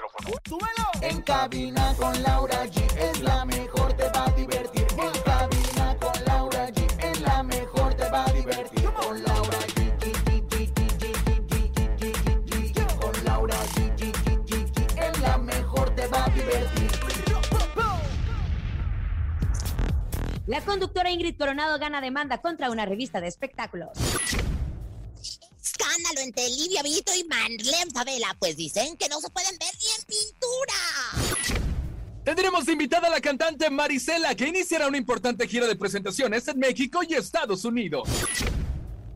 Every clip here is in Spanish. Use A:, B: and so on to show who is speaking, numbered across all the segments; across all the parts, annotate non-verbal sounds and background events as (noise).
A: micrófono.
B: ¡Súbelo!
C: En cabina con Laura G es la mejor, te va a divertir. En cabina con Laura G es la mejor, te va a divertir. Con Laura G. Con Laura G. Es la mejor, te va a divertir.
D: La conductora Ingrid Coronado gana demanda contra una revista de espectáculos.
E: Escándalo entre Livia Vito y Marlene Favela, pues dicen que no se pueden ver ni en pintura.
F: Tendremos de invitada a la cantante Marisela, que iniciará una importante gira de presentaciones en México y Estados Unidos.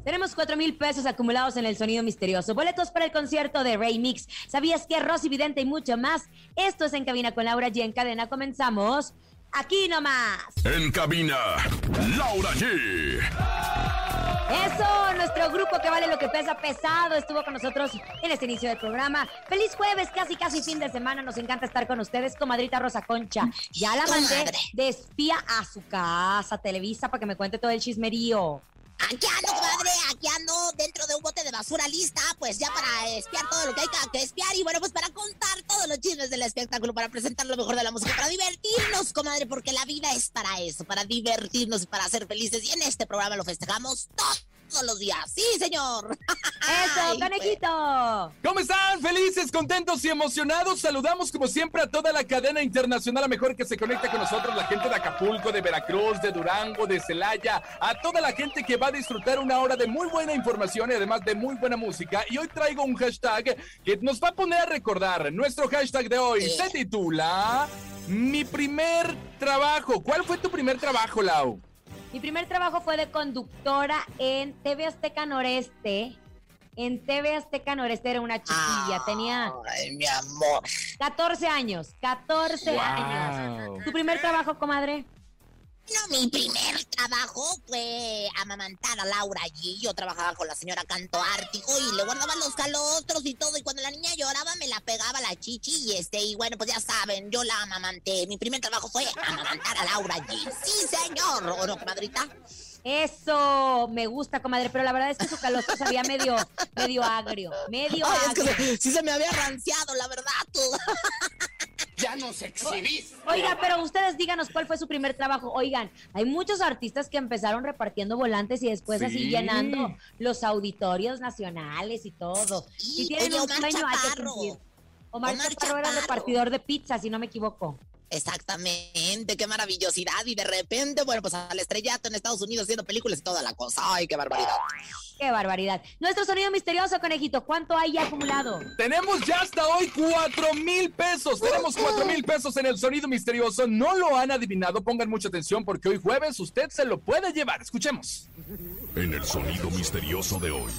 D: Tenemos 4 mil pesos acumulados en el sonido misterioso. Boletos para el concierto de Rey Mix. ¿Sabías que Rosy Vidente y mucho más? Esto es En Cabina con Laura G. En cadena comenzamos. Aquí nomás.
G: En cabina, Laura G.
D: Eso, nuestro grupo que vale lo que pesa pesado estuvo con nosotros en este inicio del programa. Feliz jueves, casi casi fin de semana. Nos encanta estar con ustedes, comadrita Rosa Concha. Ya la mandé de espía a su casa, Televisa, para que me cuente todo el chismerío.
E: Aquí ando, comadre, aquí ando dentro de un bote de basura lista, pues ya para espiar todo lo que hay que- espiar y bueno, pues para contar todos los chismes del espectáculo, para presentar lo mejor de la música, para divertirnos, comadre, porque la vida es para eso, para divertirnos y para ser felices. Y en este programa lo festejamos todos los días. Sí, señor. (laughs)
D: ¡Eso,
E: Ay,
D: conejito!
F: ¿Cómo están? Felices, contentos y emocionados. Saludamos como siempre a toda la cadena internacional, a mejor que se conecta con nosotros, la gente de Acapulco, de Veracruz, de Durango, de Celaya, a toda la gente que va a disfrutar una hora de muy buena información y además de muy buena música. Y hoy traigo un hashtag que nos va a poner a recordar. Nuestro hashtag de hoy se titula Mi primer trabajo. ¿Cuál fue tu primer trabajo, Lau?
D: Mi primer trabajo fue de conductora en TV Azteca Noreste. En TV Azteca Noreste era una chiquilla, tenía
E: Ay, mi amor.
D: 14 años, 14
F: Wow.
D: años. ¿Tu primer trabajo, comadre?
E: No, mi primer trabajo fue amamantar a Laura allí. Yo trabajaba con la señora Canto Ártico y le guardaba los calostros y todo. Y cuando la niña lloraba, me la pegaba la chichi. Y este, y bueno, pues ya saben, yo la amamanté. Mi primer trabajo fue amamantar a Laura allí. Sí, señor. ¿O no, comadrita?
D: Eso, me gusta, comadre, pero la verdad es que su calostro sabía medio, medio agrio, medio
E: Ay, es
D: agrio.
E: que se- sí se me había ranciado, la verdad. tú. (laughs)
A: Ya nos exhibís.
D: Oiga, pero ustedes díganos cuál fue su primer trabajo. Oigan, hay muchos artistas que empezaron repartiendo volantes y después así
F: Sí.
D: llenando los auditorios nacionales y todo.
E: Sí,
D: Si tienen
E: oye,
D: un sueño, hay que cumplir. Omar,
E: Omar
D: Chaparro era repartidor de pizza, si no me equivoco.
E: Exactamente, qué maravillosidad. Y de repente, bueno, pues al estrellato en Estados Unidos haciendo películas y toda la cosa. Ay, qué barbaridad.
D: Qué barbaridad. Nuestro sonido misterioso, conejito, ¿cuánto hay ya acumulado?
F: Tenemos ya hasta hoy 4 mil pesos. Tenemos 4 mil pesos en el sonido misterioso. No lo han adivinado. Pongan mucha atención porque hoy jueves usted se lo puede llevar. Escuchemos.
G: En el sonido misterioso de hoy.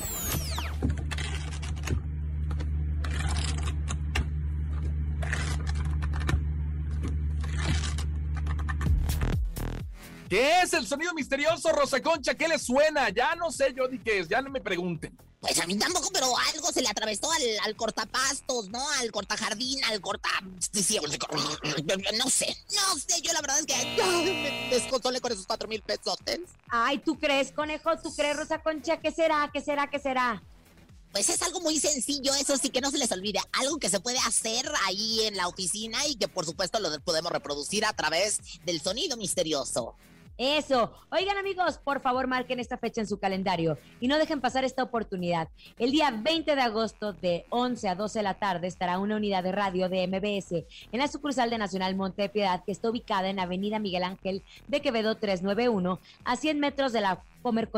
F: ¿Qué es el sonido misterioso, Rosa Concha? ¿Qué le suena? Ya no sé yo ni qué es. Ya no me pregunten.
E: Pues a mí tampoco, pero algo se le atravesó al, al cortapastos, ¿no? Al cortajardín, al corta... No sé, no sé, yo la verdad es que ay, me desconsolé con esos cuatro mil pesos.
D: Ay, ¿tú crees, conejo? ¿Tú crees, Rosa Concha? ¿Qué será? ¿Qué será? ¿Qué será?
E: Pues es algo muy sencillo, eso sí que no se les olvide. Algo que se puede hacer ahí en la oficina y que por supuesto lo podemos reproducir a través del sonido misterioso.
D: Eso. Oigan amigos, por favor marquen esta fecha en su calendario y no dejen pasar esta oportunidad. El día 20 de agosto de 11 a 12 de la tarde estará una unidad de radio de MBS en la sucursal de Nacional Monte de Piedad que está ubicada en Avenida Miguel Ángel de Quevedo 391 a 100 metros de la Comer.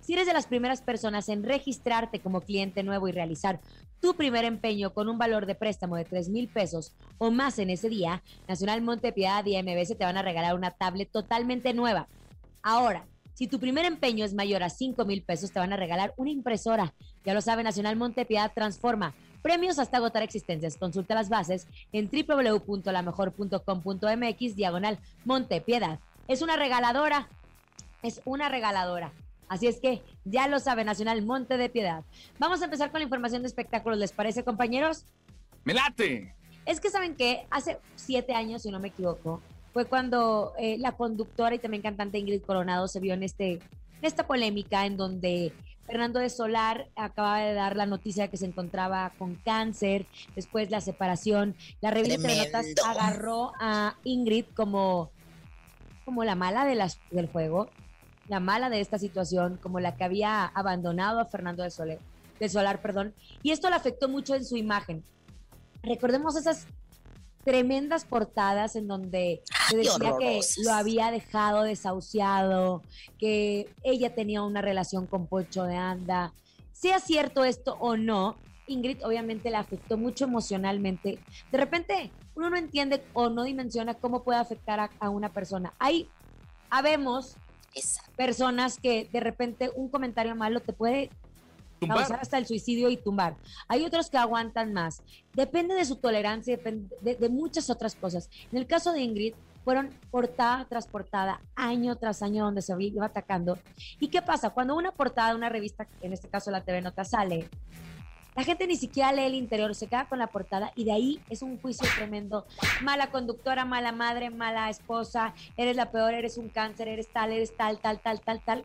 D: Si eres de las primeras personas en registrarte como cliente nuevo y realizar tu primer empeño con un valor de préstamo de 3 mil pesos o más en ese día, Nacional Montepiedad y MBS te van a regalar una tablet totalmente nueva. Ahora, si tu primer empeño es mayor a 5 mil pesos, te van a regalar una impresora. Ya lo sabe, Nacional Montepiedad transforma Premios hasta agotar existencias. Consulta las bases en www.lamejor.com.mx diagonal Montepiedad. Es una regaladora, es una regaladora. Así es que ya lo sabe Nacional Monte de Piedad. Vamos a empezar con la información de espectáculos, ¿les parece compañeros?
F: ¡Me late!
D: Es que saben que hace siete años, si no me equivoco, fue cuando eh, la conductora y también cantante Ingrid Coronado se vio en, este, en esta polémica en donde Fernando de Solar acaba de dar la noticia de que se encontraba con cáncer, después la separación. La revista de notas agarró a Ingrid como, como la mala de las, del juego, la mala de esta situación, como la que había abandonado a Fernando de Solar, de Solar, perdón, y esto le afectó mucho en su imagen. Recordemos esas tremendas portadas en donde se decía que lo había dejado desahuciado, que ella tenía una relación con Poncho de Anda. Sea cierto esto o no, Ingrid obviamente le afectó mucho emocionalmente. De repente uno no entiende o no dimensiona cómo puede afectar a, a una persona. Ahí habemos Personas que de repente un comentario malo te puede causar
F: Tumbar.
D: hasta el suicidio y tumbar. Hay otros que aguantan más. Depende de su tolerancia, depende de, de muchas otras cosas. En el caso de Ingrid, fueron portada tras portada, año tras año, donde se iba atacando. ¿Y qué pasa? Cuando una portada de una revista, en este caso la TV Nota, sale, la gente ni siquiera lee el interior, se queda con la portada y de ahí es un juicio tremendo. Mala conductora, mala madre, mala esposa, eres la peor, eres un cáncer, eres tal, eres tal, tal, tal, tal, tal.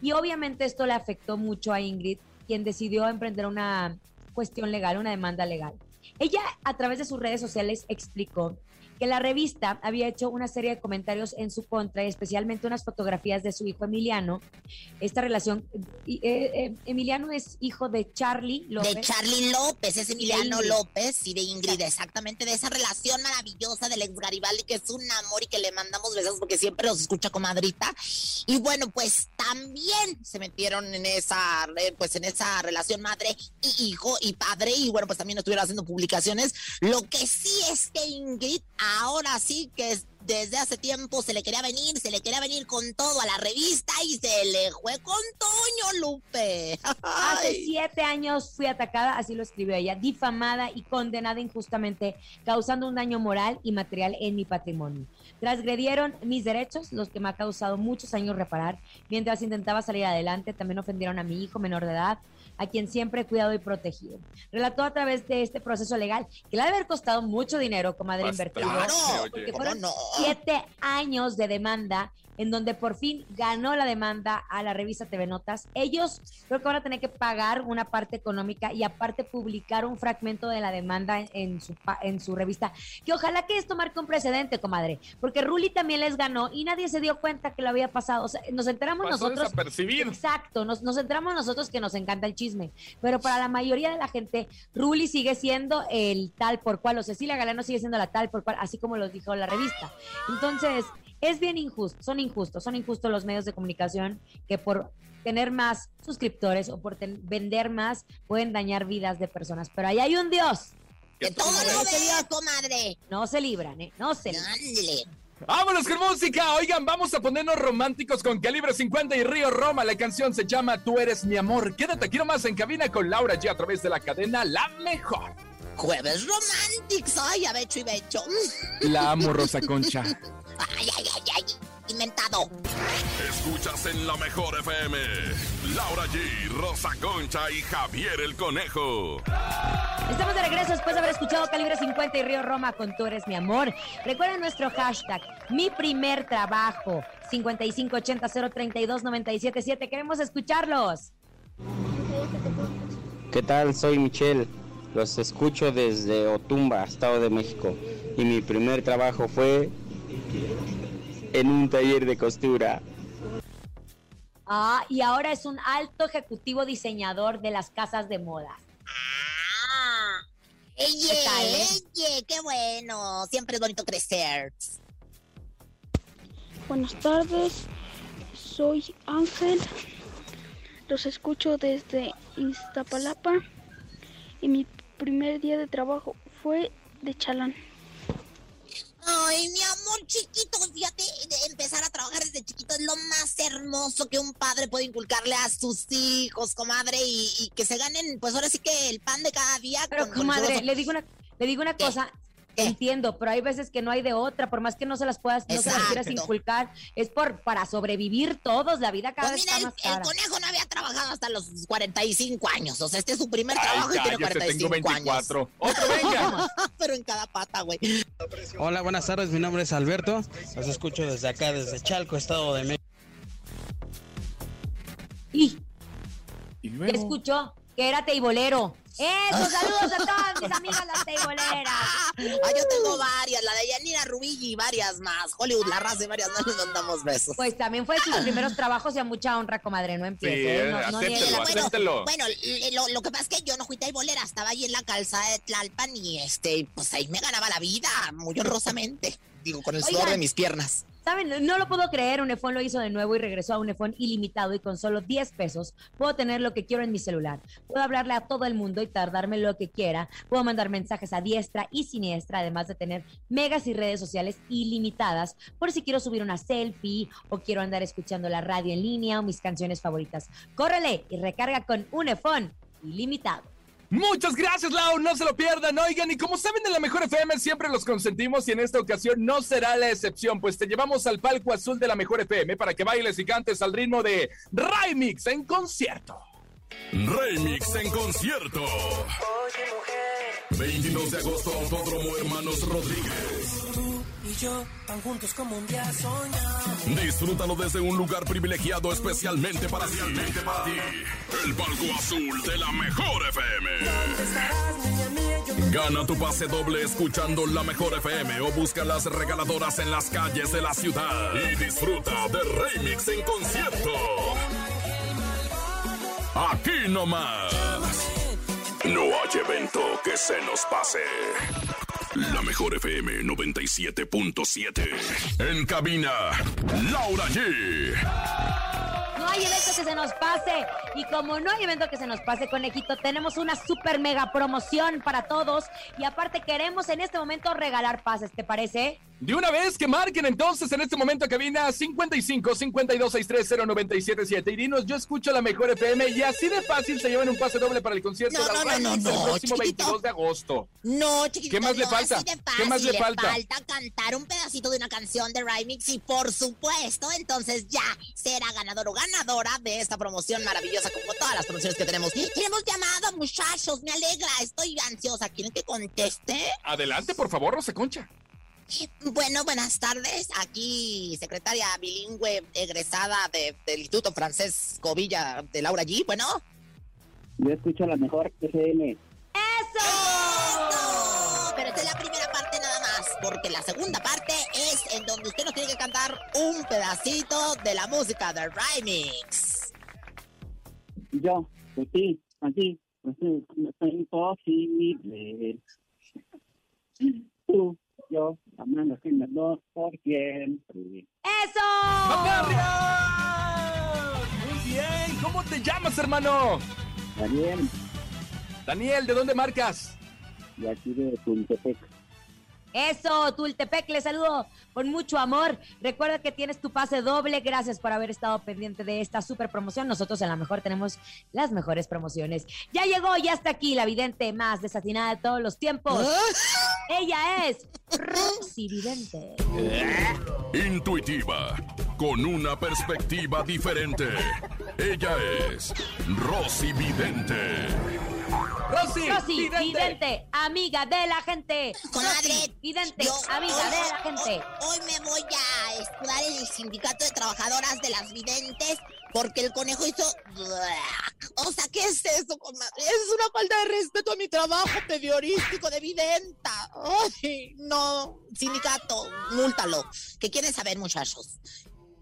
D: Y obviamente esto le afectó mucho a Ingrid, quien decidió emprender una cuestión legal, una demanda legal. Ella a través de sus redes sociales explicó que la revista había hecho una serie de comentarios en su contra, especialmente unas fotografías de su hijo Emiliano. Esta relación, eh, eh, Emiliano es hijo de Charlie López.
E: De Charlie López, es Emiliano. López y de Ingrid, exactamente, de esa relación maravillosa del ex Garibaldi, que es un amor y que le mandamos besos porque siempre los escucha comadrita. Y bueno, pues también se metieron en esa, eh, pues en esa relación madre y hijo y padre, y bueno, pues también estuvieron haciendo publicaciones. Lo que sí es que Ingrid, ahora sí que es desde hace tiempo se le quería venir, se le quería venir con todo a la revista y se le fue con Toño Lupe. (laughs)
D: Hace siete años fui atacada, así lo escribió ella, difamada y condenada injustamente, causando un daño moral y material en mi patrimonio. Transgredieron mis derechos, los que me ha causado muchos años reparar. Mientras intentaba salir adelante, también ofendieron a mi hijo menor de edad, a quien siempre he cuidado y protegido. Relató a través de este proceso legal que le ha de haber costado mucho dinero, comadre
F: Bastante,
D: invertido.
F: oye.
D: porque
E: ¿Cómo
D: fueron
E: no?
D: siete años de demanda en donde por fin ganó la demanda a la revista TV Notas. Ellos creo que van a tener que pagar una parte económica y aparte publicar un fragmento de la demanda en, su, en su revista. Que ojalá que esto marque un precedente, comadre, porque Ruli también les ganó y nadie se dio cuenta que lo había pasado. O sea, nos enteramos
F: Pasó
D: nosotros. Exacto, nos, nos enteramos nosotros que nos encanta el chisme, pero para la mayoría de la gente, Ruli sigue siendo el tal por cual, o Cecilia Galano sigue siendo la tal por cual, así como lo dijo la revista. Entonces, es bien injusto, son injustos, son injustos los medios de comunicación que por tener más suscriptores o por ten- vender más pueden dañar vidas de personas, pero ahí hay un Dios,
E: Que todo lo ve, comadre.
D: no se libran, ¿eh? No se libran.
F: Vámonos con música. Oigan, vamos a ponernos románticos con Calibre 50 y Río Roma. La canción se llama Tú eres mi amor. Quédate, quiero más en cabina con Laura G a través de la cadena La Mejor.
E: Jueves Romantics. Ay, a becho y becho.
F: La amo, Rosa Concha. (laughs)
E: Ay, ay, ay, ay. Inventado.
G: Escuchas en la mejor FM. Laura G, Rosa Concha y Javier el Conejo.
D: Estamos de regreso después de haber escuchado Calibre 50 y Río Roma con Tú eres mi amor. Recuerden nuestro hashtag, mi primer trabajo, 5580-032-977. Queremos escucharlos.
H: ¿Qué tal? Soy Michelle. Los escucho desde Otumba, Estado de México. Y mi primer trabajo fue en un taller de costura.
D: Ah, y ahora es un alto ejecutivo diseñador de las casas de moda.
E: Ah. Eye,
D: ¿Qué tal, eh?
E: eye, qué bueno. Siempre es bonito crecer.
I: Buenas tardes, soy Ángel. Los escucho desde Iztapalapa y mi primer día de trabajo fue de chalán.
E: Ay, mi amor chiquito, fíjate, de empezar a trabajar desde chiquito es lo más hermoso que un padre puede inculcarle a sus hijos, comadre, y, y que se ganen, pues ahora sí que el pan de cada día.
D: Pero,
E: con-
D: comadre, le digo una, le digo una
E: ¿Qué?
D: cosa.
E: ¿Qué?
D: Entiendo, pero hay veces que no hay de otra, por más que no se las puedas, no se las quieras inculcar, es por para sobrevivir todos, la vida cada
E: Pues
D: vez
E: mira,
D: está
E: el,
D: más
E: el
D: cara.
E: conejo no había trabajado hasta los 45 años. O sea, este es su primer
F: Ay,
E: trabajo y tiene
F: cállate,
E: 45
F: tengo 24. Otro, venga.
E: años. (laughs) Pero en cada pata, güey.
J: Hola, buenas tardes. Mi nombre es Alberto. Los escucho desde acá, desde Chalco, Estado de México.
D: Y
F: Y luego.
D: escuchó que era teibolero. Eso, saludos a todas mis amigas las teiboleras. (laughs)
E: Ah, yo tengo varias, la de Yanira Rubí y varias más. Hollywood, la raza y varias más nos mandamos besos.
D: Pues también fue sus primeros trabajos y a mucha honra, comadre, no empiece.
F: Sí,
D: ¿eh? no, no
F: acéptelo,
D: niegue la-
E: bueno,
F: acéptelo.
E: bueno, l- lo, lo que pasa es que yo no fui bolera, estaba ahí en la calzada de Tlalpan y este, pues ahí me ganaba la vida, muy honrosamente. Digo, con el sudor
D: Oigan.
E: de mis piernas.
D: ¿Saben? No lo puedo creer. Unifón lo hizo de nuevo y regresó a Unifón ilimitado y con solo 10 pesos puedo tener lo que quiero en mi celular. Puedo hablarle a todo el mundo y tardarme lo que quiera. Puedo mandar mensajes a diestra y siniestra, además de tener megas y redes sociales ilimitadas por si quiero subir una selfie o quiero andar escuchando la radio en línea o mis canciones favoritas. Córrele y recarga con Unifón ilimitado.
F: Muchas gracias, Lau. No se lo pierdan. Oigan, y como saben, en la mejor FM siempre los consentimos y en esta ocasión no será la excepción, pues te llevamos al palco azul de la mejor FM para que bailes y cantes al ritmo de Remix en concierto.
G: Remix en concierto. 22 de agosto, Autódromo Hermanos Rodríguez.
K: Y yo tan juntos como un día soñamos.
G: Disfrútalo desde un lugar privilegiado especialmente para ti. para ti. El palco azul de la mejor FM. Gana tu pase doble escuchando la mejor FM o busca las regaladoras en las calles de la ciudad. Y disfruta de Remix en concierto. Aquí nomás. No hay evento que se nos pase. La mejor FM 97.7. En cabina, Laura G.
D: No hay evento que se nos pase. Y como no hay evento que se nos pase, conejito, tenemos una super mega promoción para todos. Y aparte queremos en este momento regalar pases, ¿te parece?
F: De una vez que marquen entonces en este momento cabina 55 52 630 977 y dinos yo escucho la mejor FM y así de fácil se llevan un pase doble para el concierto
E: No,
F: de
E: no,
F: la
E: no,
F: Remix
E: no,
F: el próximo
E: chiquito.
F: 22 de agosto.
E: No, chiquito.
F: ¿Qué más le falta?
E: así de
F: ¿Qué más le
E: fácil,
F: falta?
E: falta cantar un pedacito de una canción de Remix y por supuesto, entonces ya será ganador o ganadora de esta promoción maravillosa como todas las promociones que tenemos. Tenemos llamada, muchachos, me alegra, estoy ansiosa. ¿Quieren que conteste?
F: Adelante, por favor, Rosa Concha.
E: Bueno, buenas tardes. Aquí, secretaria bilingüe egresada de- del Instituto Francés Covilla de Laura G. Bueno.
H: Yo escucho la mejor FM.
E: ¡Eso! Pero esta es la primera parte nada más, porque la segunda parte es en donde usted nos tiene que cantar un pedacito de la música de Remix.
H: Yo, pues sí, así, pues sí, es imposible. Tú, yo, amando sin las dos por siempre.
D: ¡Eso!
F: ¡Macarrión! Muy bien, ¿cómo te llamas, hermano?
H: Daniel,
F: Daniel, ¿de dónde marcas?
H: de aquí de Tultepec.
D: Eso, Tultepec, le saludo con mucho amor. Recuerda que tienes tu pase doble. Gracias por haber estado pendiente de esta super promoción. Nosotros en la mejor tenemos las mejores promociones. Ya llegó, ya está aquí la vidente más desatinada de todos los tiempos. (laughs) Ella es Rosy Vidente.
G: Intuitiva, con una perspectiva diferente. Ella es Rosy Vidente.
F: Rosy,
D: Rosy
F: vidente.
D: Vidente, amiga de la gente.
E: Comadre,
D: Rosy Vidente,
E: yo
D: amiga
E: hoy-
D: de la gente.
E: Hoy, hoy me voy a escudar en el sindicato de trabajadoras de las videntes porque el conejo hizo... O sea, ¿qué es eso, comadre? Es una falta de respeto a mi trabajo periodístico de videnta. Ay, no, sindicato, múltalo. ¿Qué quieren saber, muchachos?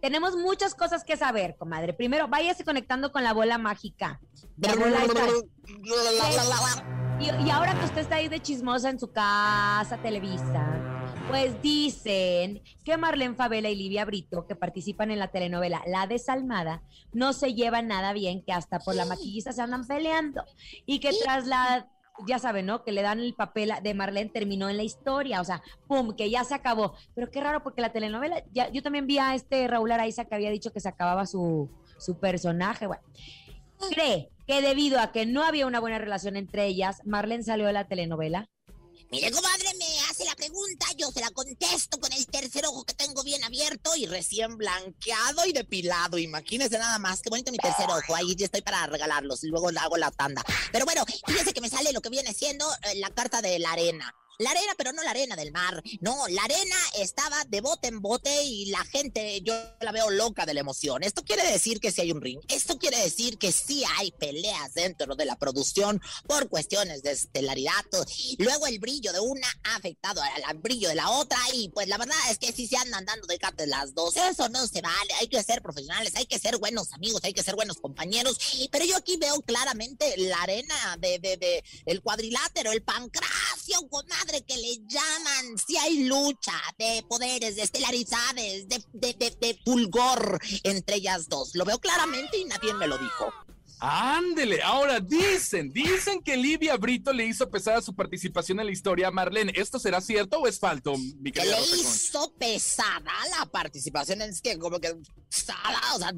D: Tenemos muchas cosas que saber, comadre. Primero, váyase conectando con la bola mágica. La bola está- Y, y ahora que usted está ahí de chismosa en su casa, Televisa, pues dicen que Marlene Favela y Livia Brito, que participan en la telenovela La Desalmada, no se llevan nada bien, que hasta por la maquillista se andan peleando. Y que tras la ya saben, ¿no? Que le dan el papel de Marlene, terminó en la historia, o sea, pum, que ya se acabó. Pero qué raro, porque la telenovela, ya, yo también vi a este Raúl Araiza que había dicho que se acababa su, su personaje, bueno. ¿Cree que debido a que no había una buena relación entre ellas, Marlene salió de la telenovela?
E: Mire, comadre, me hace la pregunta, yo se la contesto con el tercer ojo que tengo bien abierto y recién blanqueado y depilado. Imagínese nada más, qué bonito mi tercer ojo. Ahí ya estoy para regalarlos luego hago la tanda. Pero bueno, fíjese que me sale lo que viene siendo eh, la carta de la arena. La arena, pero no la arena del mar. No, la arena estaba de bote en bote y la gente, yo la veo loca de la emoción. Esto quiere decir que sí hay un ring. Esto quiere decir que sí hay peleas dentro de la producción por cuestiones de estelaridad. Luego el brillo de una ha afectado al brillo de la otra y pues la verdad es que sí se andan dando de cate las dos. Eso no se vale. Hay que ser profesionales, hay que ser buenos amigos, hay que ser buenos compañeros. Pero yo aquí veo claramente la arena de, de, de el cuadrilátero, el pancracio, que le llaman, si hay lucha de poderes, de estelaridades, de, de, de, de fulgor entre ellas dos. Lo veo claramente y nadie me lo dijo.
F: Ándele, ahora dicen, dicen que Livia Brito le hizo pesada su participación en la historia a Marlene. ¿Esto será cierto o es falto, mi
E: ¿Que le hizo pesada la participación? Es que como que pesada, o sea,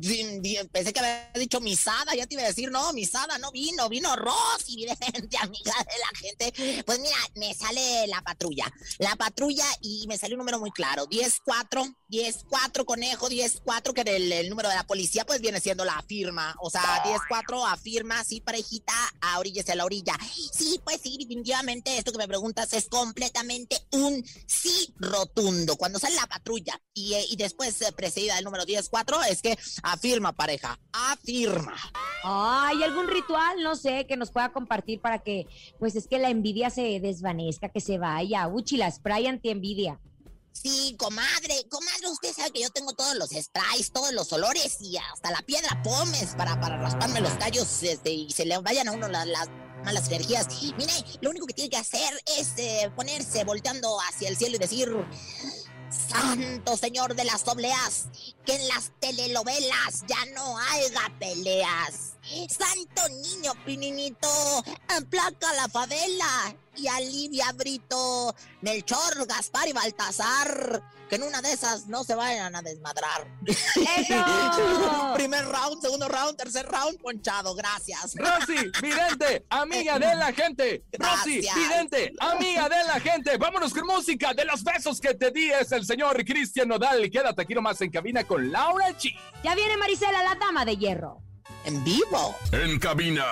E: pensé que había dicho misada, ya te iba a decir, no, misada no vino, vino Rosy, (laughs) gente amiga de la gente. Pues mira, me sale la patrulla, la patrulla y me sale un número muy claro, 10-4, 10-4 conejo, 10-4, que el, el número de la policía pues viene siendo la firma, o sea, 10-4 afirma, sí, parejita, a orillas a la orilla. Sí, pues sí, definitivamente esto que me preguntas es completamente un sí rotundo. Cuando sale la patrulla y, eh, después eh, precedida del número 10-4, es que afirma, pareja, afirma.
D: ¿Hay algún ritual, no sé, que nos pueda compartir para que, pues es que la envidia se desvanezca, que se vaya? Uchi, la spray anti-envidia.
E: Sí, comadre, comadre, usted sabe que yo tengo todos los sprays, todos los olores y hasta la piedra pomes para, para rasparme los tallos este, y se le vayan a uno las, malas energías. Mire, lo único que tiene que hacer es eh, ponerse volteando hacia el cielo y decir... Santo Señor de las obleas, que en las telenovelas ya no haya peleas. Santo Niño Pininito, emplaca la favela y alivia Brito, Melchor, Gaspar y Baltasar, que en una de esas no se vayan a desmadrar. (laughs) Primer round, segundo round, tercer round, ponchado, gracias.
F: Rosy, vidente, amiga de la gente. Rosy, vidente, amiga de la gente. Vámonos con música de los besos que te di es el señor Cristian Nodal. Quédate aquí nomás en cabina con Laura G.
D: Ya viene Marisela, la dama de hierro
E: en vivo.
G: En cabina,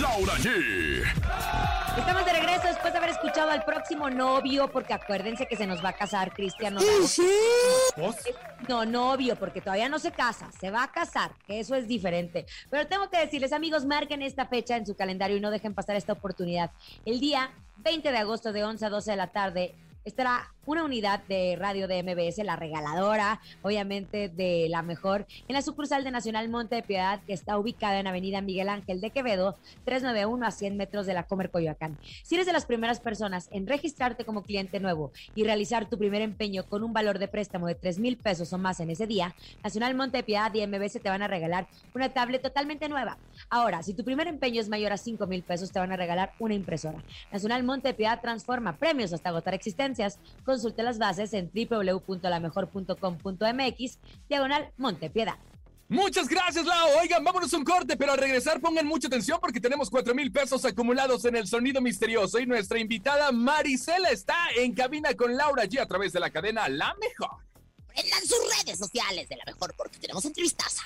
G: Laura G.
D: Estamos de regreso después de haber escuchado al próximo novio, porque acuérdense que se nos va a casar Cristiano.
E: Sí,
D: No, novio, porque todavía no se casa, se va a casar, que eso es diferente. Pero tengo que decirles, amigos, marquen esta fecha en su calendario y no dejen pasar esta oportunidad. El día 20 de agosto de 11 a 12 de la tarde estará una unidad de radio de MBS, la regaladora, obviamente de la mejor, en la sucursal de Nacional Monte de Piedad, que está ubicada en Avenida Miguel Ángel de Quevedo, 391 a 100 metros de la Comer Coyoacán. Si eres de las primeras personas en registrarte como cliente nuevo y realizar tu primer empeño con un valor de préstamo de 3 mil pesos o más en ese día, Nacional Monte de Piedad y MBS te van a regalar una tablet totalmente nueva. Ahora, si tu primer empeño es mayor a 5 mil pesos, te van a regalar una impresora. Nacional Monte de Piedad transforma premios hasta agotar existencia consulte las bases en www.lamejor.com.mx, diagonal Montepiedad.
F: Muchas gracias, Lau. Oigan, vámonos un corte, pero al regresar pongan mucha atención porque tenemos cuatro mil pesos acumulados en el sonido misterioso y nuestra invitada Marisela está en cabina con Laura G a través de la cadena La Mejor.
E: Prendan sus redes sociales de La Mejor porque tenemos entrevistaza.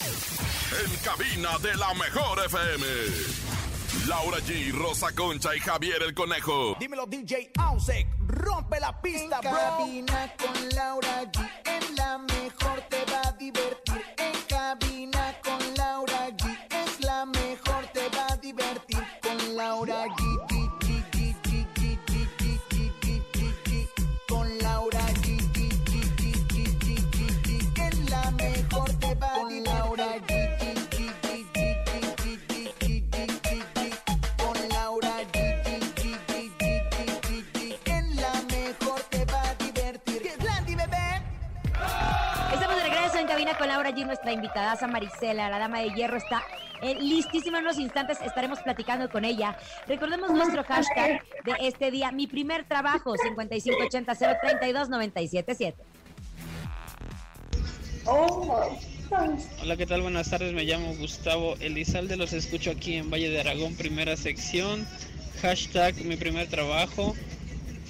G: En cabina de La Mejor FM. Laura G, Rosa Concha y Javier el Conejo.
B: Dímelo DJ Ausek, rompe la pista,
C: en cabina con Laura G, en la mejor te va a divertir.
D: Nuestra invitada Marisela, la dama de hierro, está eh, listísima en unos instantes, estaremos platicando con ella. Recordemos nuestro hashtag de este día, mi primer trabajo, 5580 032 977.
J: Hola, ¿qué tal? Buenas tardes, me llamo Gustavo Elizalde, los escucho aquí en Valle de Aragón, primera sección. Hashtag mi primer trabajo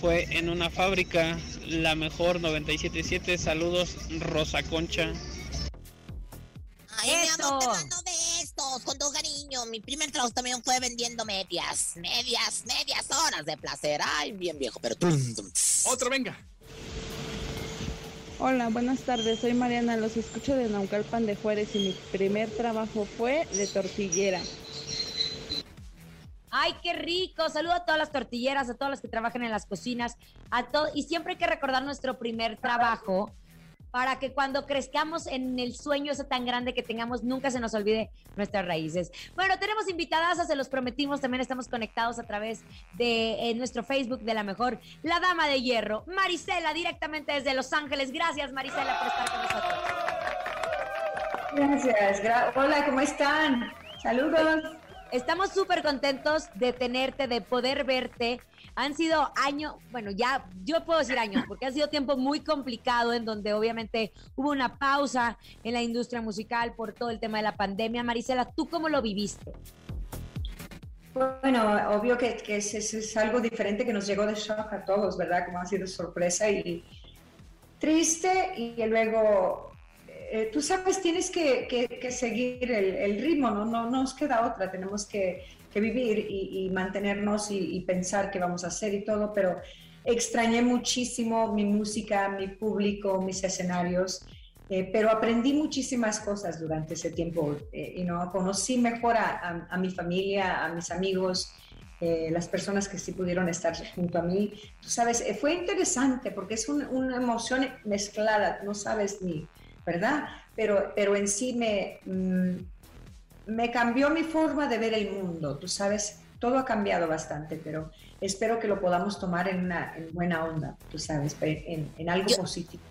J: fue en una fábrica, la mejor 977. Saludos, Rosa Concha.
E: Ay, mi amor, te mando besos con todo cariño. Mi primer trabajo también fue vendiendo medias, medias, medias horas de placer. Ay, bien viejo, pero...
F: Otro, venga.
L: Hola, buenas tardes. Soy Mariana. Los escucho de Naucalpan de Juárez y mi primer trabajo fue de tortillera.
D: Ay, qué rico. Saludo a todas las tortilleras, a todos los que trabajan en las cocinas, a todo y siempre hay que recordar nuestro primer trabajo para que cuando crezcamos en el sueño ese tan grande que tengamos, nunca se nos olvide nuestras raíces. Bueno, tenemos invitadas, se los prometimos, también estamos conectados a través de eh, nuestro Facebook de la mejor, la Dama de Hierro, Marisela, directamente desde Los Ángeles. Gracias, Marisela, por estar con nosotros.
M: Gracias. Hola, ¿cómo están? Saludos.
D: Estamos súper contentos de tenerte, de poder verte. Han sido años, bueno, ya yo puedo decir años, porque ha sido tiempo muy complicado en donde obviamente hubo una pausa en la industria musical por todo el tema de la pandemia. Marisela, ¿tú cómo lo viviste?
M: Bueno, obvio que, es, algo diferente que nos llegó de shock a todos, ¿verdad? Como ha sido sorpresa y triste y luego eh, tú sabes, tienes que, seguir el, ritmo, ¿no? ¿no? nos queda otra, tenemos que, vivir y, mantenernos y, pensar qué vamos a hacer y todo, pero extrañé muchísimo mi música, mi público, mis escenarios, eh, pero aprendí muchísimas cosas durante ese tiempo eh, y no conocí mejor a, mi familia, a mis amigos. las personas que sí pudieron estar junto a mí. Tú sabes, fue interesante porque es una emoción mezclada, no sabes ni, ¿verdad? Pero, pero en sí me, mm, me cambió mi forma de ver el mundo, tú sabes, todo ha cambiado bastante, pero espero que lo podamos tomar en una buena onda, tú sabes, en, en algo positivo.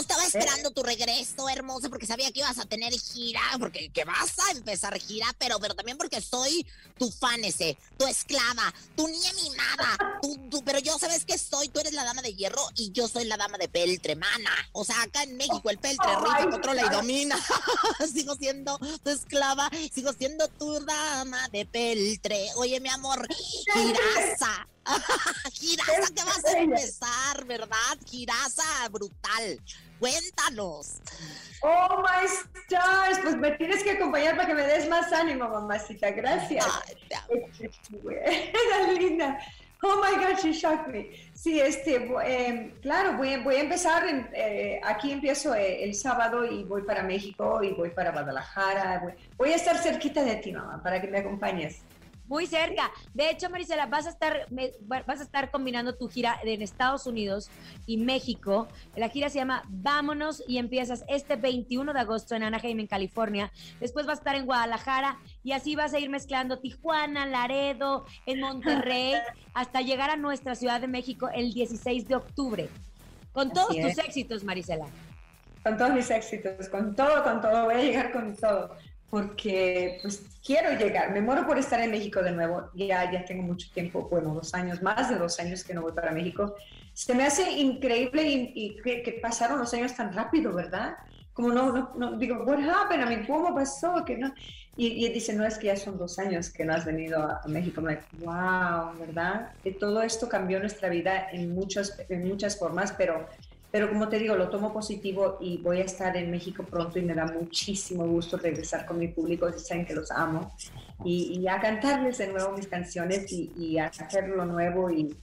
E: Estaba esperando tu regreso, hermoso, porque sabía que ibas a tener gira, porque que vas a empezar gira, pero, pero también porque soy tu fan ese, tu esclava, tu niña mimada, tu, pero yo sabes que soy, tú eres la dama de hierro y yo soy la dama de peltre, mana. O sea, acá en México el peltre rige, controla y domina. (laughs) sigo siendo tu esclava, sigo siendo tu dama de peltre. Oye, mi amor, girasa. (laughs) Girasa que vas a empezar, ¿verdad? Girasa brutal. Cuéntanos.
M: Oh my stars, pues me tienes que acompañar para que me des más ánimo, mamacita. Gracias. Era (laughs) linda. Oh my God, she shocked me. Sí, este, eh, claro, voy, voy, a empezar, eh, aquí empiezo eh, el sábado y voy para México y voy para Guadalajara. Voy, voy, a estar cerquita de ti, mamá, para que me acompañes.
D: Muy cerca. De hecho, Marisela, vas a estar, vas a estar combinando tu gira en Estados Unidos y México. La gira se llama Vámonos y empiezas este 21 de agosto en Anaheim, en California. Después vas a estar en Guadalajara y así vas a ir mezclando Tijuana, Laredo, en Monterrey, (laughs) hasta llegar a nuestra Ciudad de México el 16 de octubre. Con todos tus éxitos, Marisela.
M: Con todos mis éxitos, con todo, con todo. Voy a llegar con todo porque pues quiero llegar, me muero por estar en México de nuevo, ya, ya tengo mucho tiempo, bueno, dos años, más de dos años que no voy para México. Se me hace increíble y, que, pasaron los años tan rápido, ¿verdad? Como no, no, digo, what happened? I mean, ¿cómo pasó? Que no? Y, y dice, no, es que ya son dos años que no has venido a, México. Me wow, ¿verdad? Que todo esto cambió nuestra vida en, muchas en muchas formas, pero pero como te digo, lo tomo positivo y voy a estar en México pronto y me da muchísimo gusto regresar con mi público, saben que los amo, y, a cantarles de nuevo mis canciones y, y a hacer lo nuevo y,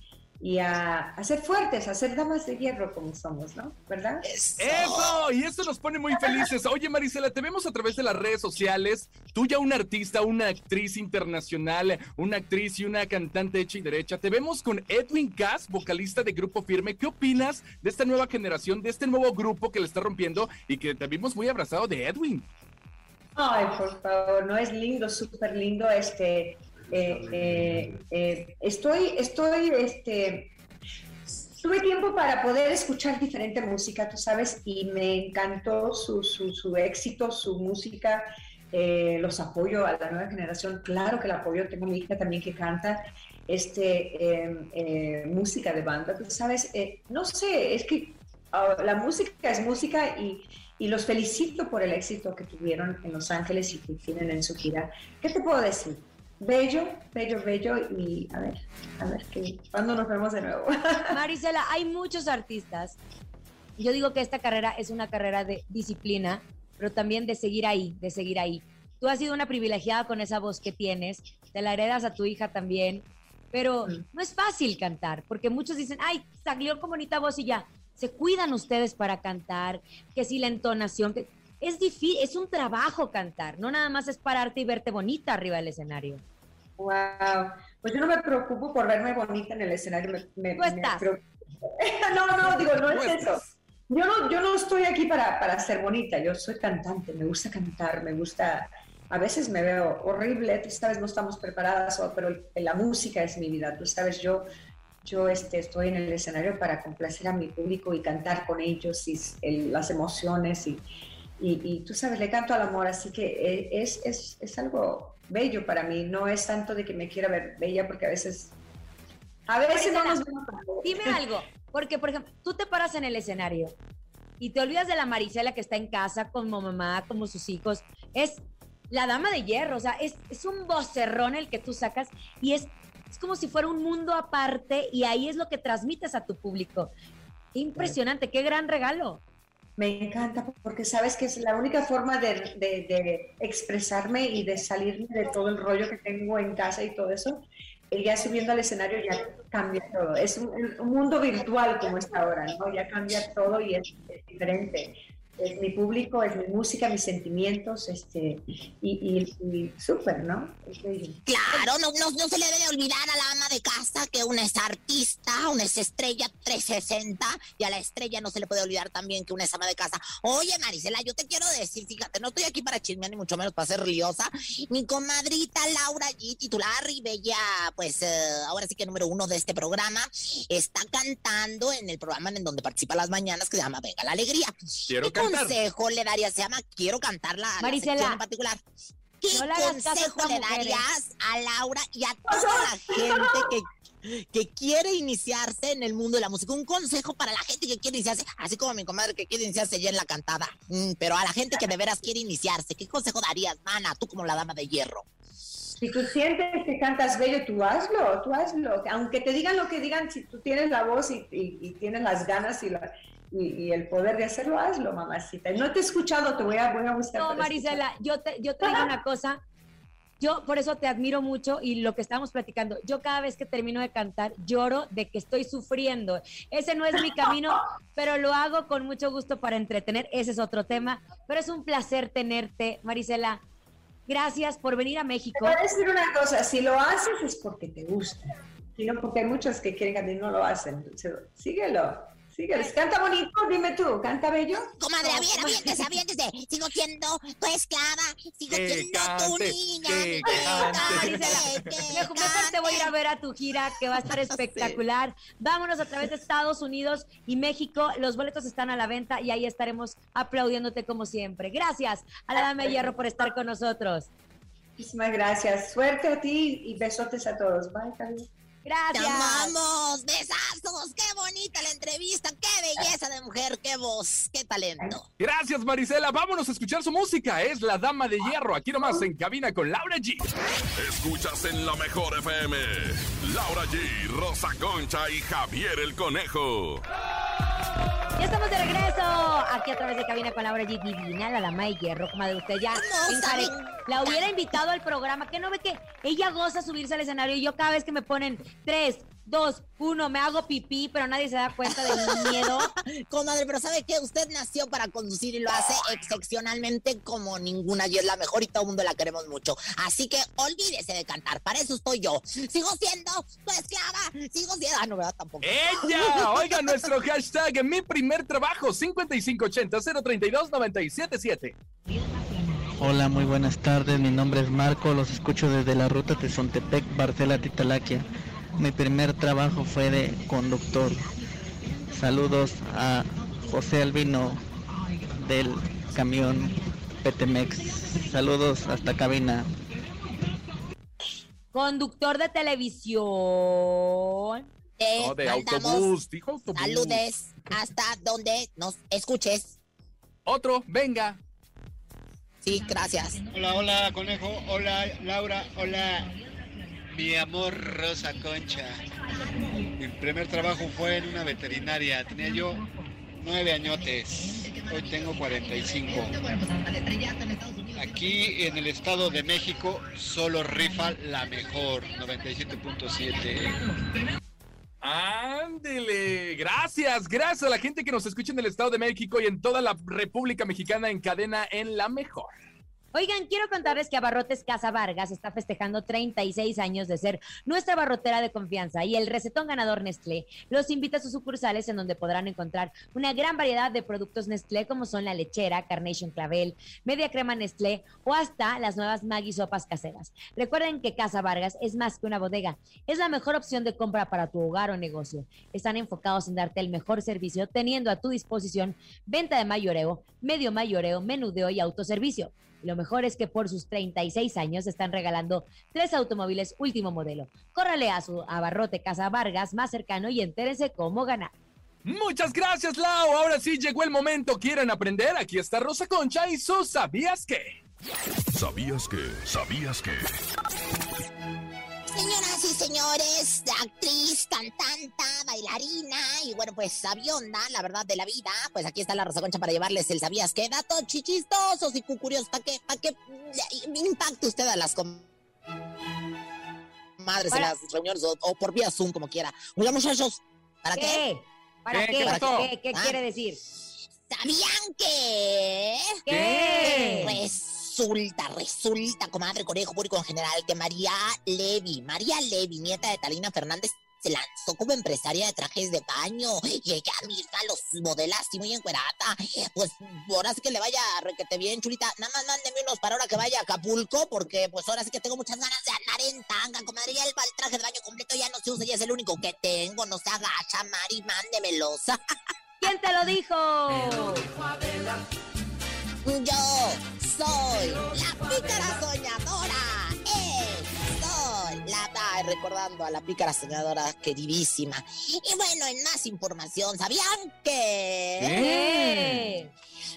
M: y a, ser fuertes, a ser damas de hierro como somos, ¿no? ¿Verdad?
F: Eso. y eso nos pone muy felices. Oye, Marisela, te vemos a través de las redes sociales. Tú ya una artista, una actriz internacional, una actriz y una cantante hecha y derecha. Te vemos con Edwin Cass, vocalista de Grupo Firme. ¿Qué opinas de esta nueva generación, de este nuevo grupo que le está rompiendo y que te vimos muy abrazado de Edwin?
M: Ay, por favor, no es lindo, súper lindo este eh, eh, eh, estoy, estoy, este, tuve tiempo para poder escuchar diferente música, tú sabes, y me encantó su, su, éxito, su música. los apoyo a la nueva generación, claro que la apoyo, tengo mi hija también que canta este, em, música de banda, tú sabes, no sé, es que ah, la música es música y, y los felicito por el éxito que tuvieron en Los Ángeles y que tienen en su gira. ¿Qué te puedo decir? Bello, bello, bello y a ver, a ver, que, ¿cuándo nos vemos de nuevo? (laughs)
D: Marisela, hay muchos artistas. Yo digo que esta carrera es una carrera de disciplina, pero también de seguir ahí, de seguir ahí. Tú has sido una privilegiada con esa voz que tienes, te la heredas a tu hija también, pero no es fácil cantar, porque muchos dicen, ay, salió con bonita voz y ya. Se cuidan ustedes para cantar, que si la entonación, que es difícil, es un trabajo cantar, no nada más es pararte y verte bonita arriba del escenario.
M: Wow, pues yo no me preocupo por verme bonita en el escenario, me, me-
D: Tú
M: me
D: estás.
M: preocupo- (laughs) no, no, digo, no es eso. Yo no, yo no estoy aquí para, para ser bonita, yo soy cantante, me gusta cantar, me gusta, a veces me veo horrible, tú sabes, no estamos preparadas, pero la música es mi vida, tú sabes, yo, yo este, estoy en el escenario para complacer a mi público y cantar con ellos y el- las emociones y, y, y tú sabes, le canto al amor, así que eh, es, es, es algo bello para mí, no es tanto de que me quiera ver bella, porque a veces, a veces no nos vemos.
D: Dime (laughs) algo, porque por ejemplo, tú te paras en el escenario y te olvidas de la Marisela que está en casa como mamá, como sus hijos. Es la dama de hierro, o sea, es, es un vocerrón el que tú sacas y es, es como si fuera un mundo aparte y ahí es lo que transmites a tu público. Qué impresionante, qué gran regalo.
M: Me encanta porque sabes que es la única forma de, expresarme y de salirme de todo el rollo que tengo en casa y todo eso. Ya subiendo al escenario ya cambia todo. Es un, un mundo virtual como está ahora, ¿no? Ya cambia todo y es diferente. Es mi público, es mi música, mis sentimientos, este, y, y, y súper, ¿no?
E: Claro, no, no, no se le debe olvidar a la ama de casa que una es artista, una es estrella 360 y a la estrella no se le puede olvidar también que una es ama de casa. Oye, Marisela, yo te quiero decir, fíjate, no estoy aquí para chismear ni mucho menos para ser liosa. Mi comadrita Laura G, titular y bella, pues eh, ahora sí que número uno de este programa, está cantando en el programa en donde participa las mañanas que se llama Venga la Alegría.
F: Quiero
E: ¿Qué
F: cantar.
E: Consejo le darías? Se llama Quiero cantar la, la
D: Marisela,
E: en particular. ¿Qué
D: no a
E: consejo le darías a Laura y a toda la gente que, que quiere iniciarse en el mundo de la música? Un consejo para la gente que quiere iniciarse, así como mi comadre que quiere iniciarse ya en la cantada, Mm, pero a la gente que de veras quiere iniciarse, ¿qué consejo darías, mana, tú como la dama de hierro?
M: Si tú sientes que cantas bello, tú hazlo, tú hazlo. Aunque te digan lo que digan, si tú tienes la voz y, y- y tienes las ganas y, la- y- y el poder de hacerlo, hazlo, mamacita. No te he escuchado, te voy a, voy a buscar.
D: No, Marisela, yo te, yo te digo una cosa. Yo por eso te admiro mucho y lo que estamos platicando, yo cada vez que termino de cantar lloro de que estoy sufriendo. Ese no es mi camino, (laughs) pero lo hago con mucho gusto para entretener. Ese es otro tema, pero es un placer tenerte, Marisela. Gracias por venir a
M: Te
D: México.
M: voy a decir una cosa, si lo haces es porque te gusta, sino porque hay muchos que quieren cantar y no lo hacen. Síguelo, síguelo. Canta bonito, dime tú, canta bello.
E: Comadre, aviéntese, aviéntese, aviéntese. Sigo siendo tu esclava, sigo
F: Que
E: siendo tu
F: cante,
E: niña.
F: que
E: que
F: cante.
E: cante, (laughs) que
D: Mejor, te voy a ir a ver a tu gira, que va a estar (laughs) espectacular. Vámonos a través de Estados Unidos y México. Los boletos están a la venta y ahí estaremos aplaudiéndote como siempre. Gracias a la Hierro por estar con nosotros.
M: Muchísimas gracias. Suerte a ti y besotes a todos. Bye,
E: Te
D: Gracias.
E: amamos, besazos, qué bonita la entrevista, qué belleza de mujer, qué voz, qué talento.
F: Gracias, Marisela. Vámonos a escuchar su música. Es la Dama de Hierro. Aquí nomás en cabina con Laura G.
G: Escuchas en la mejor FM. Laura G, Rosa Concha y Javier el Conejo.
D: Ya estamos de regreso aquí a través de cabina con Laura G. Divina, la dama de hierro, comadre. Usted ya la hubiera invitado al programa. que no ve que ella goza subirse al escenario? Y yo cada vez que me ponen tres, dos, uno, me hago pipí, pero nadie se da cuenta de mi miedo. (laughs)
E: Comadre, pero ¿sabe qué? Usted nació para conducir y lo hace excepcionalmente como ninguna y es la mejor y todo el mundo la queremos mucho. Así que olvídese de cantar, para eso estoy yo. Sigo siendo tu esclava, sigo siendo... Ah, no, ¿verdad? Tampoco.
F: ¡Ella! Oiga nuestro hashtag mi primer trabajo 5580-032-977.
N: Hola, muy buenas tardes. Mi nombre es Marco. Los escucho desde la ruta de Sontepec, Barcela, Titalaquia. Mi primer trabajo fue de conductor. Saludos a José Albino del camión Petemex. Saludos hasta cabina.
D: Conductor de televisión.
E: Te
F: No, de autobús, dijo autobús.
E: Saludes hasta donde nos escuches.
F: Otro, venga.
E: Sí, gracias.
O: Hola, hola, conejo. Hola, Laura. Hola, mi amor Rosa Concha. Mi primer trabajo fue en una veterinaria. Tenía yo nueve añotes. Hoy tengo 45. Aquí en el Estado de México solo rifa la mejor, 97.7.
F: Ándele, gracias, gracias a la gente que nos escucha en el Estado de México y en toda la República Mexicana en cadena en la mejor.
D: Oigan, quiero contarles que Abarrotes Casa Vargas está festejando 36 años de ser nuestra barrotera de confianza y el recetón ganador Nestlé los invita a sus sucursales en donde podrán encontrar una gran variedad de productos Nestlé como son la lechera, Carnation Clavel, media crema Nestlé o hasta las nuevas Maggi sopas caseras. Recuerden que Casa Vargas es más que una bodega, es la mejor opción de compra para tu hogar o negocio. Están enfocados en darte el mejor servicio teniendo a tu disposición venta de mayoreo, medio mayoreo, menudeo y autoservicio. Lo mejor es que por sus 36 años están regalando tres automóviles último modelo. Córrale a su abarrote Casa Vargas más cercano y entérese cómo ganar.
F: Muchas gracias, Lau. Ahora sí llegó el momento. ¿Quieren aprender? Aquí está Rosa Concha y sus ¿Sabías qué?
G: ¿Sabías que? ¿Sabías que?
E: Señoras y señores, actriz, cantanta, bailarina y bueno, pues sabionda, la verdad de la vida. Pues aquí está la Rosa Concha para llevarles el sabías qué datos chichistosos y curiosos para que, para que impacte usted a las com- madres en las reuniones o, o por vía Zoom, como quiera. Oiga, muchachos, ¿para qué?
D: ¿Qué? ¿Para
F: ¿Qué?
D: qué?
F: ¿Qué pasó?
D: ¿Qué, qué
E: Ah.
D: quiere decir?
E: ¿Sabían que?
D: ¿Qué?
E: Resulta, resulta, comadre, conejo público en general, que María Levi, María Levi, nieta de Talina Fernández, se lanzó como empresaria de trajes de baño y ella misma los modela así muy encuerata. Pues ahora sí que le vaya requete bien, chulita. Nada más mándeme unos para ahora que vaya a Acapulco, porque pues ahora sí que tengo muchas ganas de andar en tanga, comadre. Ya el, el traje de baño completo ya no se usa, ya es el único que tengo. No se agacha, Mari, mándemelos. (laughs)
D: ¿Quién te lo dijo?
E: Yo soy la pícara soñadora. Soy la ay, recordando a la pícara soñadora queridísima. Y bueno, en más información, ¿sabían que?
D: ¿Qué?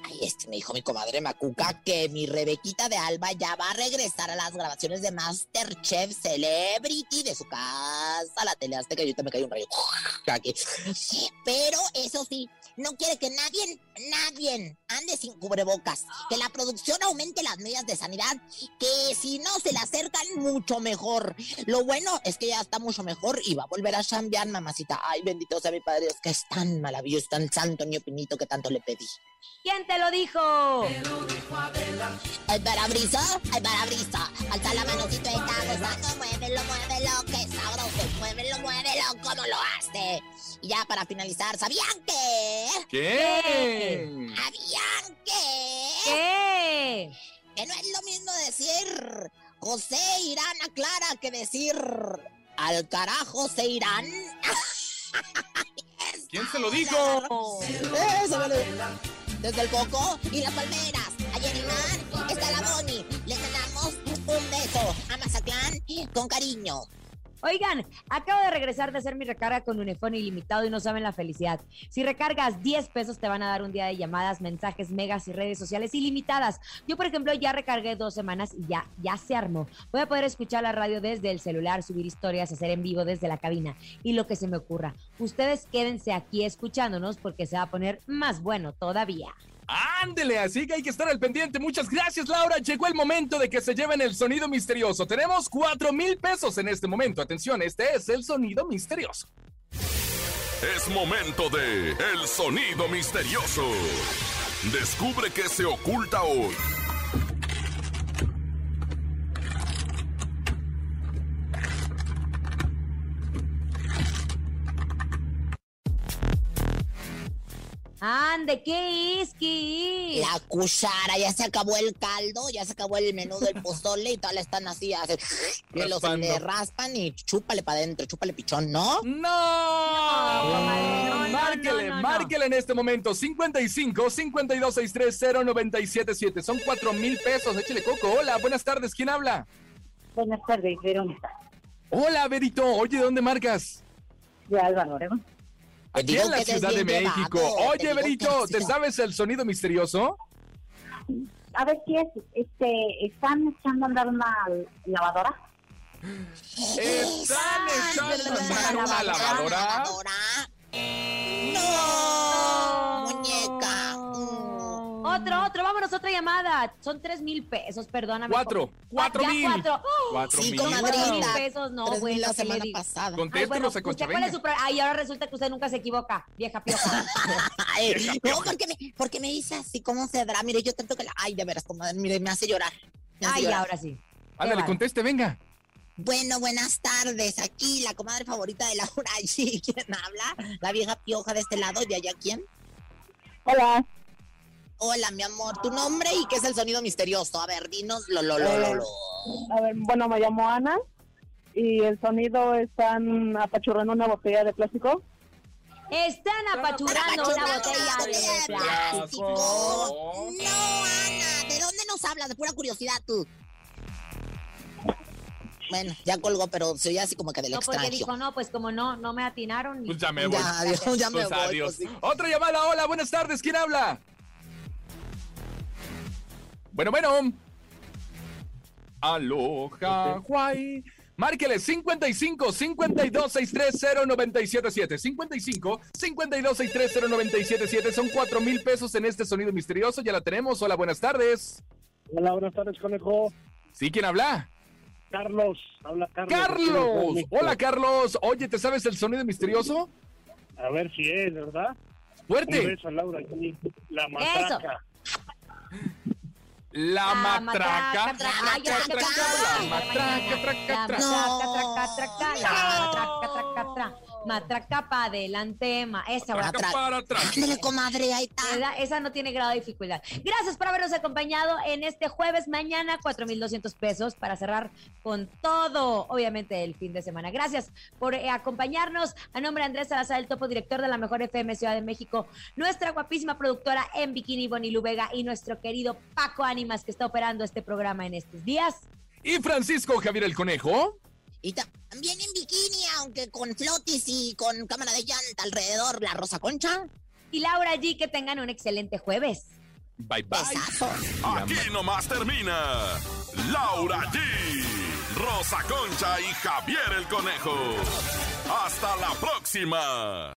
E: Ay, este me dijo mi comadre Macuca que mi Rebequita de Alba ya va a regresar a las grabaciones de Masterchef Celebrity de su casa, la tele Azteca, y ahorita me cae un rayo aquí. Pero eso sí, no quiere que nadie, nadie ande sin cubrebocas, que la producción aumente las medidas de sanidad, que si no se le acercan mucho mejor. Lo bueno es que ya está mucho mejor y va a volver a chambear, mamacita. Ay, bendito sea mi Padre Dios, que es tan maravilloso, tan santo, niño pinito que tanto le pedí.
D: ¿Quién te lo dijo?
E: El parabrisa, el parabrisa. Alza la manocito y está gozando. Muévelo, muévelo, que sabroso. Muévelo, muévelo, como lo hace. Y ya para finalizar, ¿sabían que?
F: ¿Qué?
E: ¿Sabían que?
D: ¿Qué?
E: Que no es lo mismo decir José Irán aclara que decir al carajo se irán. (laughs)
F: ¿Quién se lo dijo?
E: Eso, vale. Desde el Coco y las Palmeras, ayer y mar, está la Boni. Les mandamos un beso a Mazatlán con cariño.
D: Oigan, acabo de regresar de hacer mi recarga con Unifón ilimitado y no saben la felicidad. Si recargas 10 pesos te van a dar un día de llamadas, mensajes, megas y redes sociales ilimitadas. Yo, por ejemplo, ya recargué dos semanas y ya, ya se armó. Voy a poder escuchar la radio desde el celular, subir historias, hacer en vivo desde la cabina y lo que se me ocurra. Ustedes quédense aquí escuchándonos porque se va a poner más bueno todavía.
F: Ándele, así que hay que estar al pendiente. Muchas gracias, Laura. Llegó el momento de que se lleven el sonido misterioso. Tenemos cuatro mil pesos en este momento. Atención, este es el sonido misterioso.
G: Es momento de El Sonido Misterioso. Descubre qué se oculta hoy.
D: Ande, ¿qué es? ¿Qué es?
E: La cuchara, ya se acabó el caldo, ya se acabó el menú del pozole y tal están así, así y los le raspan y chúpale para adentro, chúpale pichón, ¿no?
F: ¡No! márquele,
E: no, no.
F: márquele en este momento. 55 52 63 0977. Son 4 mil pesos. Échale coco. Hola, buenas tardes. ¿Quién habla?
P: Buenas tardes, Verónica.
F: Hola, Berito. Oye, ¿dónde marcas?
P: De Álvaro Obregón.
F: Aquí en la Ciudad de México.
P: llevado, te
F: Oye, Berito, ¿te sabes el sonido misterioso?
P: A ver si es, este, están echando a andar una lavadora.
F: ¿Están echando a andar una lavadora?
E: ¡No! ¡Muñeca!
D: Otro, otro, vámonos, otra llamada. Son tres mil pesos, perdóname.
F: Cuatro, cuatro
D: Ya,
F: mil.
D: Cuatro.
F: Cuatro mil.
D: pesos, no, bueno,
E: la
D: ¿qué le
E: semana
D: digo?
E: pasada.
F: Contéstenos a
D: ¿usted
F: Concha,
D: cuál es
F: venga.
D: su pro- Ay, ahora resulta que usted nunca se equivoca, vieja pioja. (laughs)
E: No, porque me, porque me dice así, ¿cómo se dará? Mire, yo tanto que la... Ay, de veras, comadre, mire, me hace llorar. Me hace
D: Ay,
E: llorar.
D: ahora sí.
F: Ándale, conteste, venga.
E: Bueno, buenas tardes. Aquí la comadre favorita de Laura G. (laughs) ¿Quién habla? La vieja pioja de este lado, ¿de allá quién?
P: Hola.
E: Hola, mi amor. ¿Tu nombre y qué es el sonido misterioso? A ver, dinos lo, lo, lo, lo, lo.
P: A ver, bueno, me llamo Ana y el sonido están apachurrando una botella de plástico.
D: Están apachurrando una botella de plástico.
E: No, Ana, ¿de dónde nos hablas? De pura curiosidad tú. Bueno, ya colgó, pero se oye así como que del
D: No, porque
E: extraño.
D: dijo, no, pues como no, no me atinaron.
F: Pues ya me voy.
E: Ya, adiós, ya me
F: Pues
E: voy,
F: adiós. (laughs)
E: pues sí.
F: Otra llamada. Hola, buenas tardes. ¿Quién habla? Bueno, bueno. Aloha, Hawaii. Márquele 55 52 630 977 55 52 630 977 Son 4 mil pesos en este sonido misterioso. Ya la tenemos. Hola, buenas tardes.
Q: Hola, buenas tardes, conejo.
F: ¿Sí? ¿Quién habla?
Q: Carlos, habla Carlos.
F: Carlos. Hola, Carlos. Oye, ¿te sabes el sonido misterioso?
Q: A ver si es, ¿verdad?
F: Fuerte.
Q: Un beso, Laura. aquí. La matraca.
F: La La matraca, traca,
D: La
F: traca.
D: matraca, traca, traca, la matraca, traca, tra. Matraca para adelante, ma. Esa.
F: Matraca para atrás.
E: Ándale, comadre, ahí está.
D: Esa, esa no tiene grado de dificultad. Gracias por habernos acompañado en este jueves. Mañana, 4,200 pesos para cerrar con todo, obviamente, el fin de semana. Gracias por eh, acompañarnos. A nombre de Andrés Salazar, el topo director de la Mejor FM Ciudad de México, nuestra guapísima productora en Bikini, Bonnie Vega, y nuestro querido Paco Ánimas, que está operando este programa en estos días.
F: Y Francisco Javier el Conejo.
E: Y también en bikini, aunque con flotis y con cámara de llanta alrededor, la Rosa Concha.
D: Y Laura G, que tengan un excelente jueves.
F: Bye bye.
G: Aquí nomás termina Laura G, Rosa Concha y Javier el Conejo. Hasta la próxima.